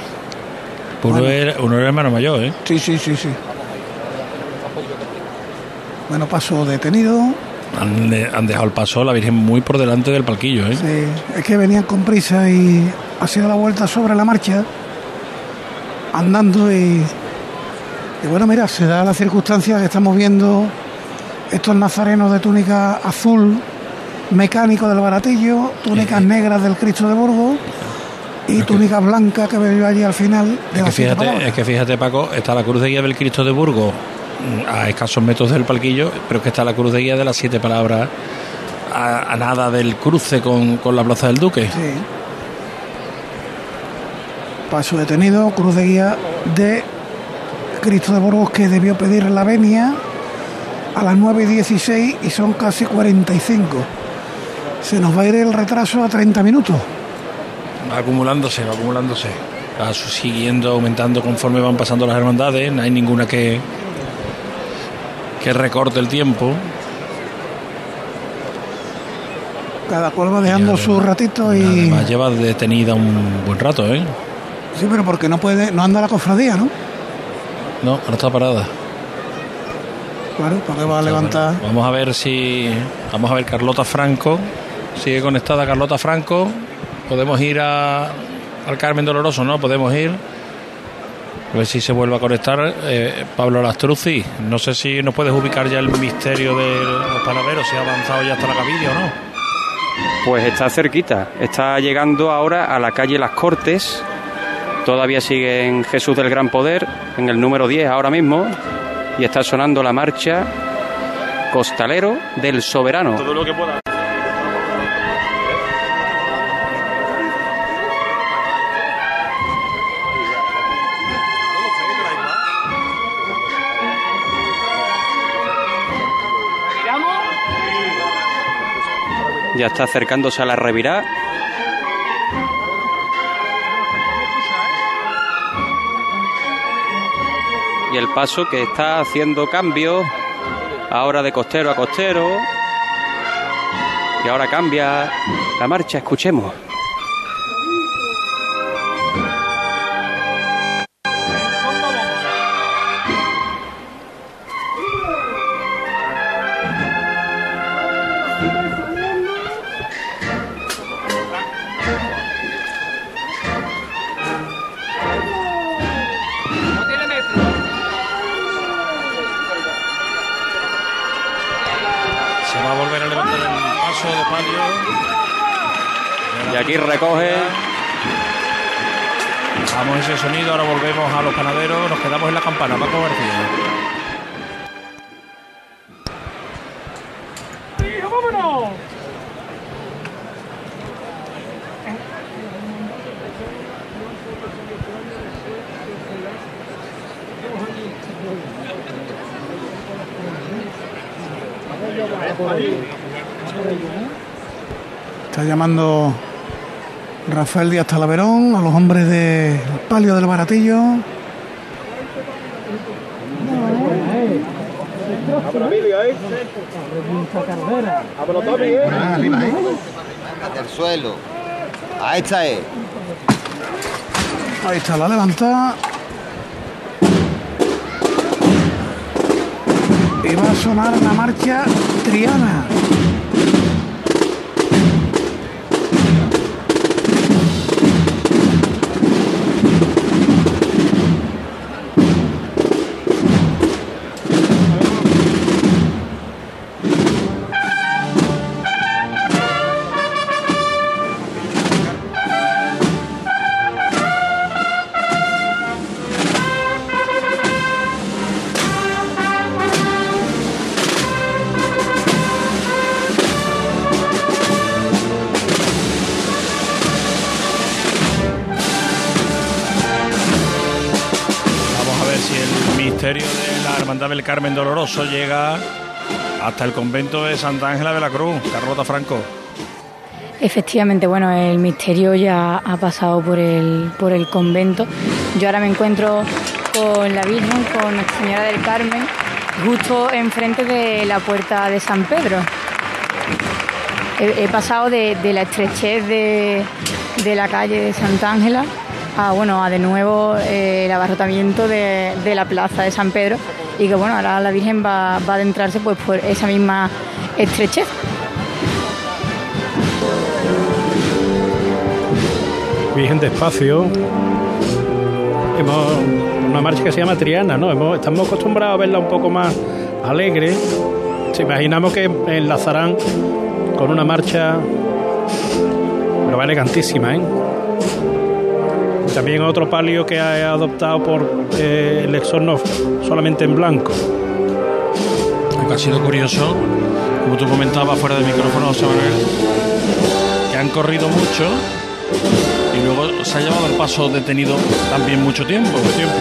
Uno, era, uno era hermano mayor, ¿eh? Sí, sí, sí, sí. Bueno, paso detenido. Han, de- han dejado el paso la Virgen muy por delante del palquillo, ¿eh? Sí, es que venían con prisa y ha sido la vuelta sobre la marcha, andando y, y bueno, mira, se da la circunstancia que estamos viendo estos nazarenos de túnica azul mecánico del baratillo, túnicas negras del Cristo de Burgos y túnicas blancas que veo yo allí al final de Es que, las siete fíjate, es que fíjate, Paco, está la cruz de guía del Cristo de Burgos mm, a escasos metros del palquillo, pero es que está la cruz de guía de las siete palabras a, a nada del cruce con, con la Plaza del Duque. Sí. Paso detenido, cruz de guía de Cristo de Burgos que debió pedir la venia a las 9 y 16 y son casi 45. Se nos va a ir el retraso a 30 minutos. Va acumulándose, va acumulándose. Va siguiendo, aumentando conforme van pasando las hermandades. No hay ninguna que, que recorte el tiempo. Cada cual va dejando su ratito y. Además lleva detenida un buen rato, ¿eh? Sí, pero porque no puede, no anda la cofradía, ¿no? No, ahora está parada. Claro, ¿para qué va a levantar? Vamos a ver si. Vamos a ver Carlota Franco. Sigue conectada Carlota Franco. Podemos ir a, al Carmen Doloroso, ¿no? Podemos ir. A ver si se vuelve a conectar. Eh, Pablo Lastruzzi, no sé si nos puedes ubicar ya el misterio de los palaveros, si ha avanzado ya hasta la cabilla o no. Pues está cerquita, está llegando ahora a la calle Las Cortes. Todavía sigue en Jesús del Gran Poder, en el número 10 ahora mismo. Y está sonando la marcha Costalero del Soberano. Todo lo que pueda. Ya está acercándose a la revirá. Y el paso que está haciendo cambios. Ahora de costero a costero. Y ahora cambia la marcha. Escuchemos. Recoge. Vamos ese sonido, ahora volvemos a los panaderos, nos quedamos en la campana, Paco García. ¡Vámonos! Está llamando Rafael Díaz Talaverón a los hombres del palio del baratillo. Del suelo. Ahí está es. Ahí está la levantada. Y va a sonar una marcha triana. Carmen Doloroso llega hasta el convento de Santa Ángela de la Cruz. Carlota Franco. Efectivamente, bueno, el misterio ya ha pasado por el, por el convento. Yo ahora me encuentro con la Virgen, con Nuestra Señora del Carmen, justo enfrente de la puerta de San Pedro. He, he pasado de, de la estrechez de, de la calle de Santa Ángela a, bueno, a de nuevo eh, el abarrotamiento de, la plaza de San Pedro y que bueno, ahora la Virgen va, a adentrarse pues por esa misma estrechez. Virgen despacio. Hemos una marcha que se llama Triana, ¿no? Estamos acostumbrados a verla un poco más alegre. Si imaginamos que enlazarán con una marcha, pero va elegantísima, ¿eh? También otro palio que ha adoptado por eh, el exorno solamente en blanco. Ha sido curioso, como tú comentabas fuera de micrófono, José Manuel, que han corrido mucho y luego se ha llevado el paso detenido también mucho tiempo. Mucho tiempo.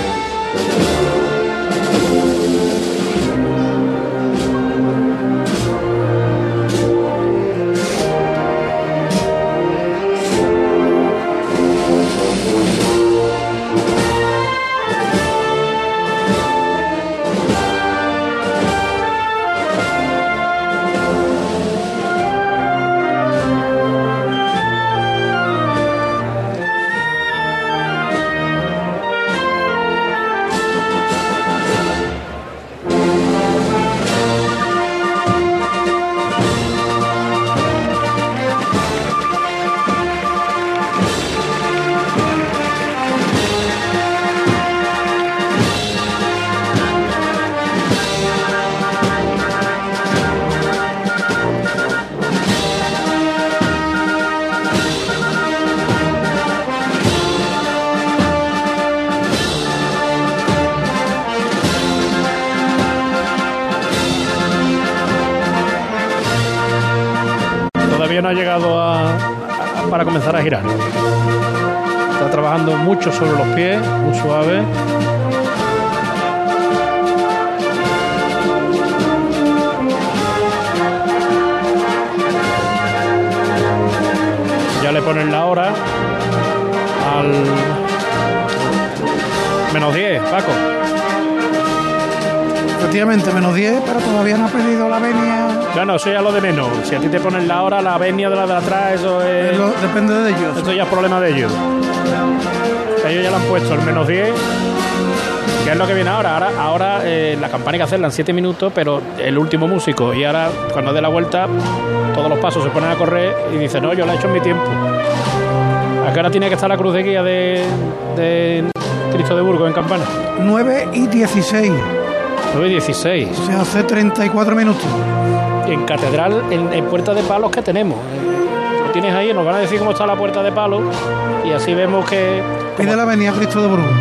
Si a ti te ponen la hora, la venia de la de atrás, eso es. Eso depende de ellos. Eso ya es problema de ellos. Ellos ya le han puesto el menos 10, que ¿Qué es lo que viene ahora? Ahora, ahora eh, la campana hay que hacerla en 7 minutos, pero el último músico. Y ahora, cuando dé la vuelta, todos los pasos se ponen a correr y dice, no, yo la he hecho en mi tiempo. Acá ahora tiene que estar la cruz de guía de, de Cristo de Burgos en campana. 9 y 16. 9 y 16. Se hace 34 minutos. En catedral, en, en puerta de palos que tenemos. Eh, Lo tienes ahí, nos van a decir cómo está la puerta de palos y así vemos que... Pide la avenida Cristo de Burgos.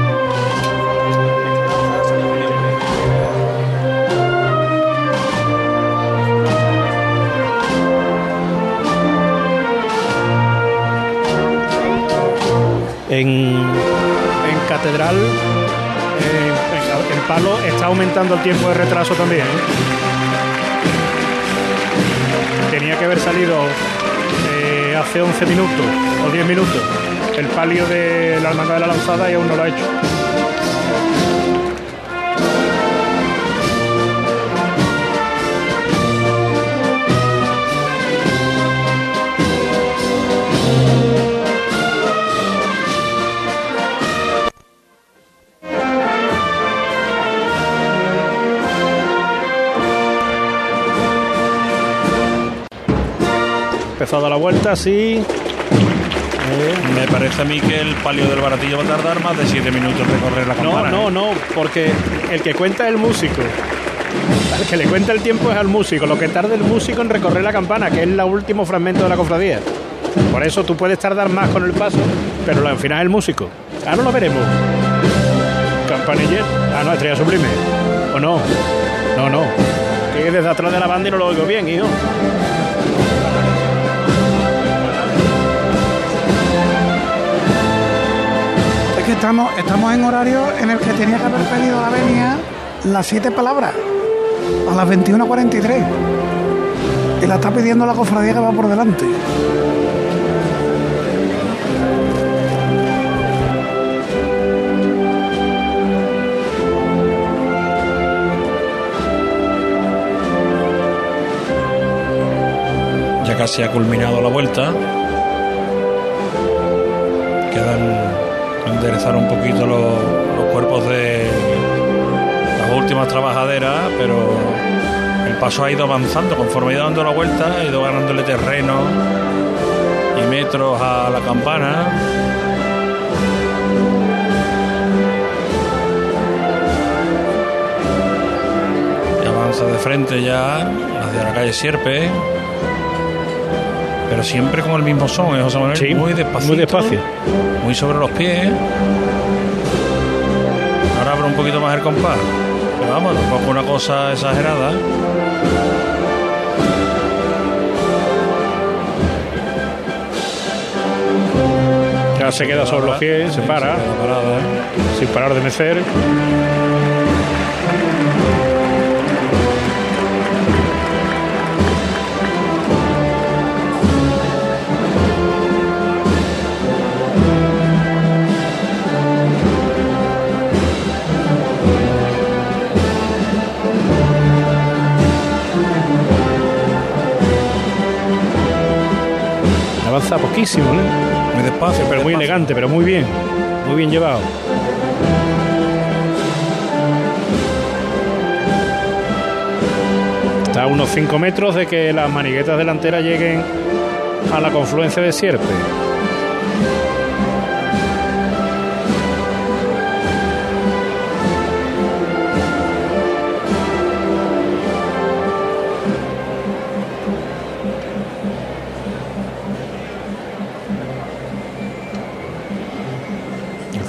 En, en catedral, eh, en- el palo está aumentando el tiempo de retraso también. ¿eh? Tenía que haber salido eh, hace 11 minutos o 10 minutos el palio de la Hermandad de la Lanzada y aún no lo ha hecho. La vuelta, sí. Me parece a mí que el palio del baratillo va a tardar más de 7 minutos en recorrer la No, campana. no, ¿eh? no, porque el que cuenta es el músico. El que le cuenta el tiempo es al músico. Lo que tarda el músico en recorrer la campana, que es el último fragmento de la cofradía. Por eso tú puedes tardar más con el paso, pero al final es el músico. Ahora lo veremos. Campaniller. Ah, no, estrella sublime. ¿O no? No, no. Que desde atrás de la banda y no lo oigo bien, hijo. Estamos, estamos en horario en el que tenía que haber pedido la venia las siete palabras a las 21.43. Y la está pidiendo la cofradía que va por delante. Ya casi ha culminado la vuelta. Quedan enderezar un poquito los, cuerpos de las últimas trabajaderas, pero el paso ha ido avanzando conforme ha ido dando la vuelta, ha ido ganándole terreno y metros a la campana. Avanza de frente ya hacia la calle Sierpe. Pero siempre con el mismo son, ¿eh, José Manuel? Sí, muy despacio. muy despacio. Muy sobre los pies. Ahora abre un poquito más el compás. Pero vamos, tampoco una cosa exagerada. Ya se queda sobre los pies, se para. Sin parar de mecer. Avanza poquísimo, ¿eh? Muy despacio, pero muy elegante, pero muy bien. Muy bien llevado. Está a unos 5 metros de que las maniguetas delanteras lleguen a la confluencia de Sierpe.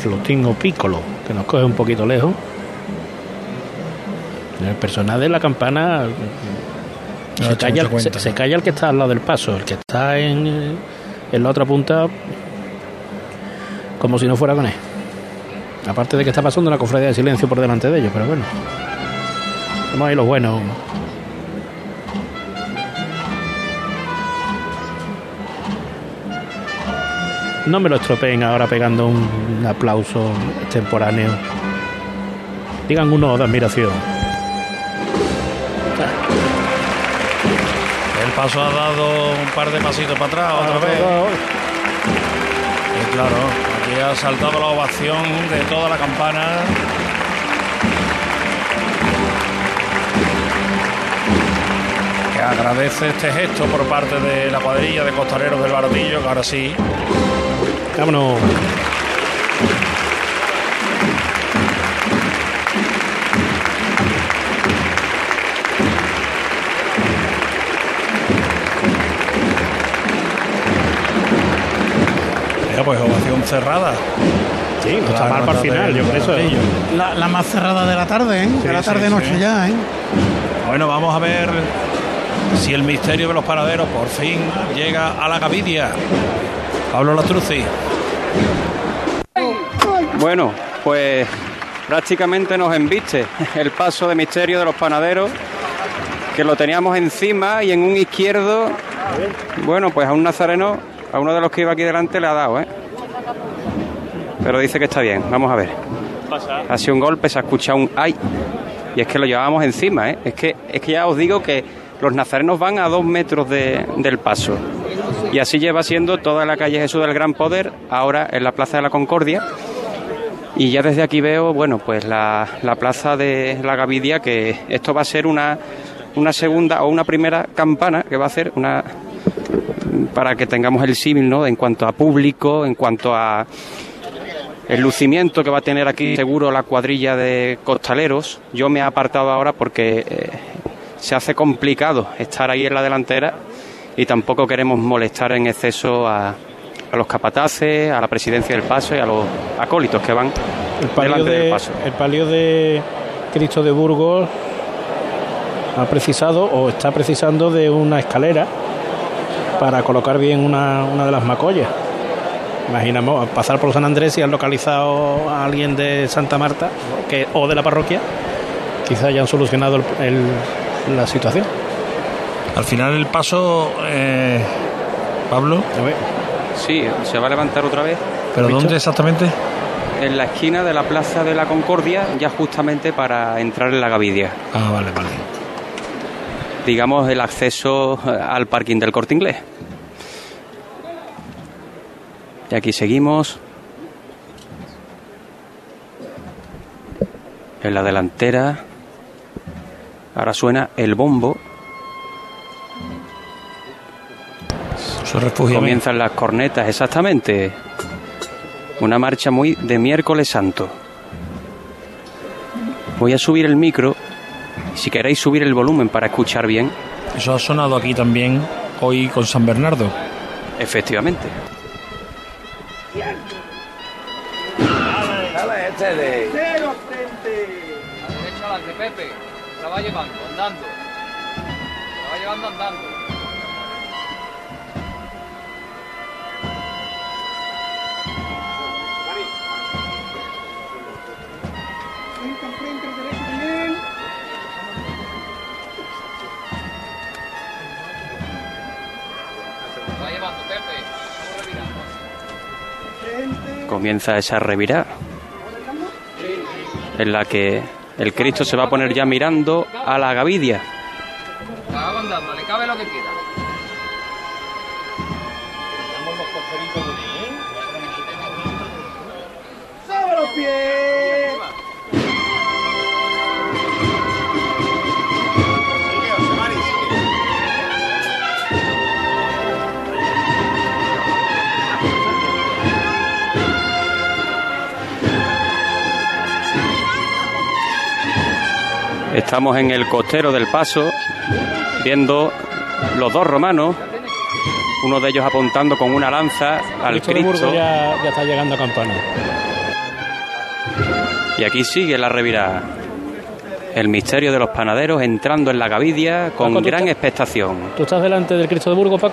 Flotín o pícolo, que nos coge un poquito lejos. El personal de la campana No se calla, el que está al lado del paso, el que está en, en la otra punta, como si no fuera con él. Aparte de que está pasando una cofradía de silencio por delante de ellos, pero bueno. Somos ahí los buenos. No me lo estropeen ahora pegando un, aplauso extemporáneo. Digan uno de admiración. El paso ha dado un par de pasitos para atrás otra vez. Y claro, aquí ha saltado la ovación de toda la campana. agradece este gesto por parte de la cuadrilla de costareros del Bardillo, que ahora sí Vámonos. Ya, pues ovación cerrada. Sí, no está mal para el final, yo por eso. La, la más cerrada de la tarde, ¿eh? Sí, de la tarde-noche sí. ya, ¿eh? Bueno, vamos a ver si el misterio de los panaderos por fin llega a la Gavidia. Pablo Lastruzzi. Bueno, pues prácticamente nos embiste el paso de misterio de los panaderos, que lo teníamos encima y en un izquierdo, bueno, pues a un nazareno, a uno de los que iba aquí delante le ha dado, ¿eh? Pero dice que está bien, vamos a ver. Ha sido un golpe, se ha escuchado un ay, y es que lo llevábamos encima, ¿eh? Es que, es que ya os digo que los nazarenos van a dos metros de- del paso. Y así lleva siendo toda la calle Jesús del Gran Poder, ahora en la Plaza de la Concordia. Y ya desde aquí veo, bueno, pues la, la Plaza de la Gavidia, que esto va a ser una, una segunda o una primera campana, que va a ser una para que tengamos el símil, ¿no? En cuanto a público, en cuanto a el lucimiento que va a tener aquí seguro la cuadrilla de costaleros. Yo me he apartado ahora porque eh, se hace complicado estar ahí en la delantera y tampoco queremos molestar en exceso a, a los capataces, a la presidencia del paso y a los acólitos que van El palio, delante del de, paso. el palio de Cristo de Burgos ha precisado o está precisando de una escalera para colocar bien una, una de las macollas. Imaginamos pasar por San Andrés y han localizado a alguien de Santa Marta que, o de la parroquia, quizá hayan solucionado el- el- la situación. Al final el paso, eh, Pablo. Sí, se va a levantar otra vez. ¿Pero dónde exactamente? En la esquina de la Plaza de la Concordia, ya justamente para entrar en la Gavidia. Ah, vale, vale. Digamos el acceso eh, al parking del Corte Inglés. Y aquí seguimos. En la delantera. Ahora suena el bombo. Comienzan las cornetas, exactamente. Una marcha muy de miércoles santo. Voy a subir el micro. Si queréis subir el volumen para escuchar bien. Eso ha sonado aquí también hoy con San Bernardo. Efectivamente. Este. Cero frente. A la derecha adelante, Pepe. La va llevando, andando. La va llevando andando. Comienza esa revirada. En la que el Cristo se va a poner ya mirando a la Gavidia. Le cabe lo que quiera. ¡Sobre los pies! Estamos en el costero del paso, viendo los dos romanos, uno de ellos apuntando con una lanza al Cristo de Cristo. ya, ya está llegando a Campana. Y aquí sigue la revirada. El misterio de los panaderos entrando en la Gavidia con Paco, ¿tú gran estás- expectación. ¿Tú estás delante del Cristo de Burgos, Paco?